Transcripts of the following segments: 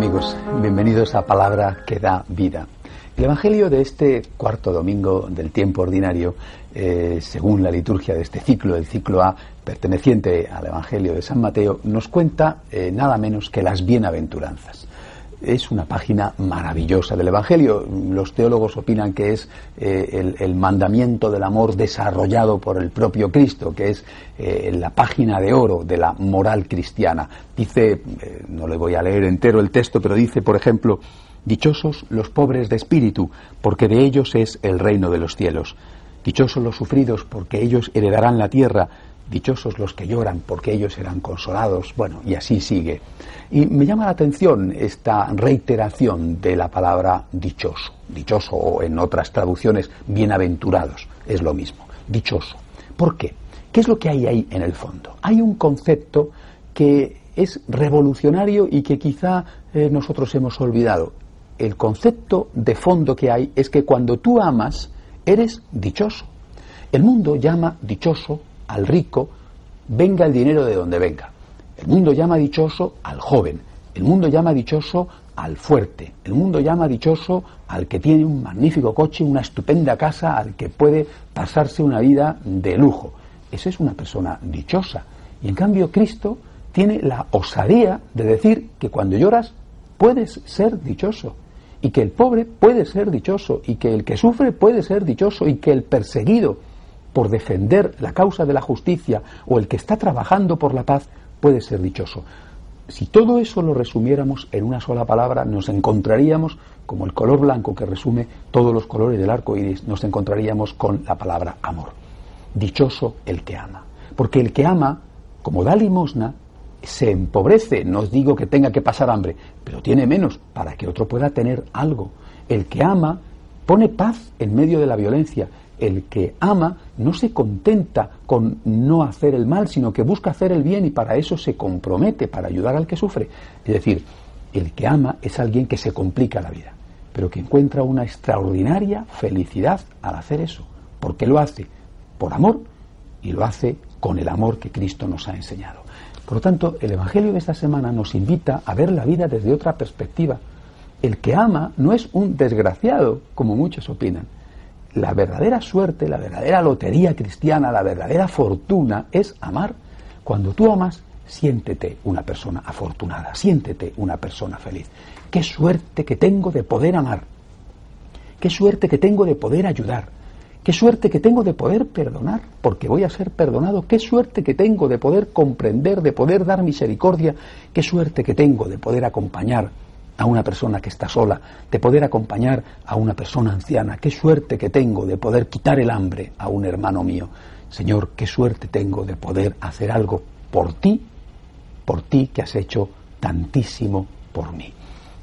Amigos, bienvenidos a Palabra que da vida. El Evangelio de este cuarto domingo del tiempo ordinario, eh, según la liturgia de este ciclo, el ciclo A, perteneciente al Evangelio de San Mateo, nos cuenta eh, nada menos que las bienaventuranzas es una página maravillosa del Evangelio. Los teólogos opinan que es eh, el, mandamiento del amor desarrollado por el propio Cristo, que es eh, la página de oro de la moral cristiana. Dice, eh, no le voy a leer entero el texto, pero dice, por ejemplo, Dichosos los pobres de espíritu, porque de ellos es el reino de los cielos. Dichosos los sufridos, porque ellos heredarán la tierra. Dichosos los que lloran, porque ellos serán consolados. Bueno, y así sigue. Y me llama la atención esta reiteración de la palabra dichoso. Dichoso, o en otras traducciones, bienaventurados. Es lo mismo. Dichoso. ¿Por qué? ¿Qué es lo que hay ahí en el fondo? Hay un concepto que es revolucionario y que quizá eh, nosotros hemos olvidado. El concepto de fondo que hay es que cuando tú amas, eres dichoso. El mundo llama dichoso al rico, venga el dinero de donde venga. El mundo llama dichoso al joven, el mundo llama dichoso al fuerte, el mundo llama dichoso al que tiene un magnífico coche, una estupenda casa, al que puede pasarse una vida de lujo. Esa es una persona dichosa. Y en cambio Cristo tiene la osadía de decir que cuando lloras puedes ser dichoso y que el pobre puede ser dichoso y que el que sufre puede ser dichoso y que el perseguido por defender la causa de la justicia o el que está trabajando por la paz puede ser dichoso. Si todo eso lo resumiéramos en una sola palabra, nos encontraríamos, como el color blanco que resume todos los colores del arco iris, nos encontraríamos con la palabra amor. Dichoso el que ama. Porque el que ama, como da limosna, se empobrece. No os digo que tenga que pasar hambre, pero tiene menos para que otro pueda tener algo. El que ama pone paz en medio de la violencia el que ama no se contenta con no hacer el mal, sino que busca hacer el bien y para eso se compromete, para ayudar al que sufre. Es decir, el que ama es alguien que se complica la vida, pero que encuentra una extraordinaria felicidad al hacer eso, porque lo hace por amor y lo hace con el amor que Cristo nos ha enseñado. Por lo tanto, el Evangelio de esta semana nos invita a ver la vida desde otra perspectiva. El que ama no es un desgraciado, como muchos opinan la verdadera suerte, la verdadera lotería cristiana, la verdadera fortuna es amar. Cuando tú amas, siéntete una persona afortunada, siéntete una persona feliz. Qué suerte que tengo de poder amar. Qué suerte que tengo de poder ayudar. Qué suerte que tengo de poder perdonar, porque voy a ser perdonado. Qué suerte que tengo de poder comprender, de poder dar misericordia. Qué suerte que tengo de poder acompañar a una persona que está sola, de poder acompañar a una persona anciana. Qué suerte que tengo de poder quitar el hambre a un hermano mío. Señor, qué suerte tengo de poder hacer algo por ti, por ti que has hecho tantísimo por mí.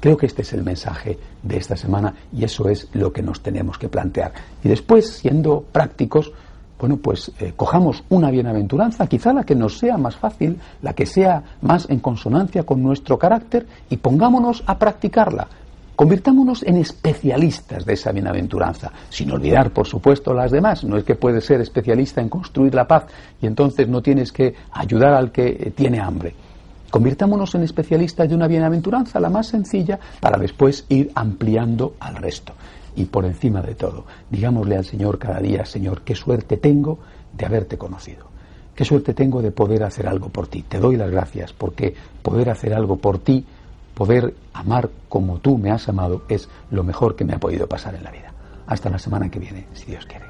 Creo que este es el mensaje de esta semana y eso es lo que nos tenemos que plantear. Y después, siendo prácticos, bueno, pues eh, cojamos una bienaventuranza, quizá la que nos sea más fácil, la que sea más en consonancia con nuestro carácter, y pongámonos a practicarla. Convirtámonos en especialistas de esa bienaventuranza, sin olvidar, por supuesto, las demás. No es que puedes ser especialista en construir la paz y entonces no tienes que ayudar al que eh, tiene hambre. Convirtámonos en especialistas de una bienaventuranza, la más sencilla, para después ir ampliando al resto y por encima de todo, digámosle al Señor cada día, Señor, qué suerte tengo de haberte conocido. Qué suerte tengo de poder hacer algo por ti. Te doy las gracias porque poder hacer algo por ti, poder amar como tú me has amado, es lo mejor que me ha podido pasar en la vida. Hasta la semana que viene, si Dios quiere.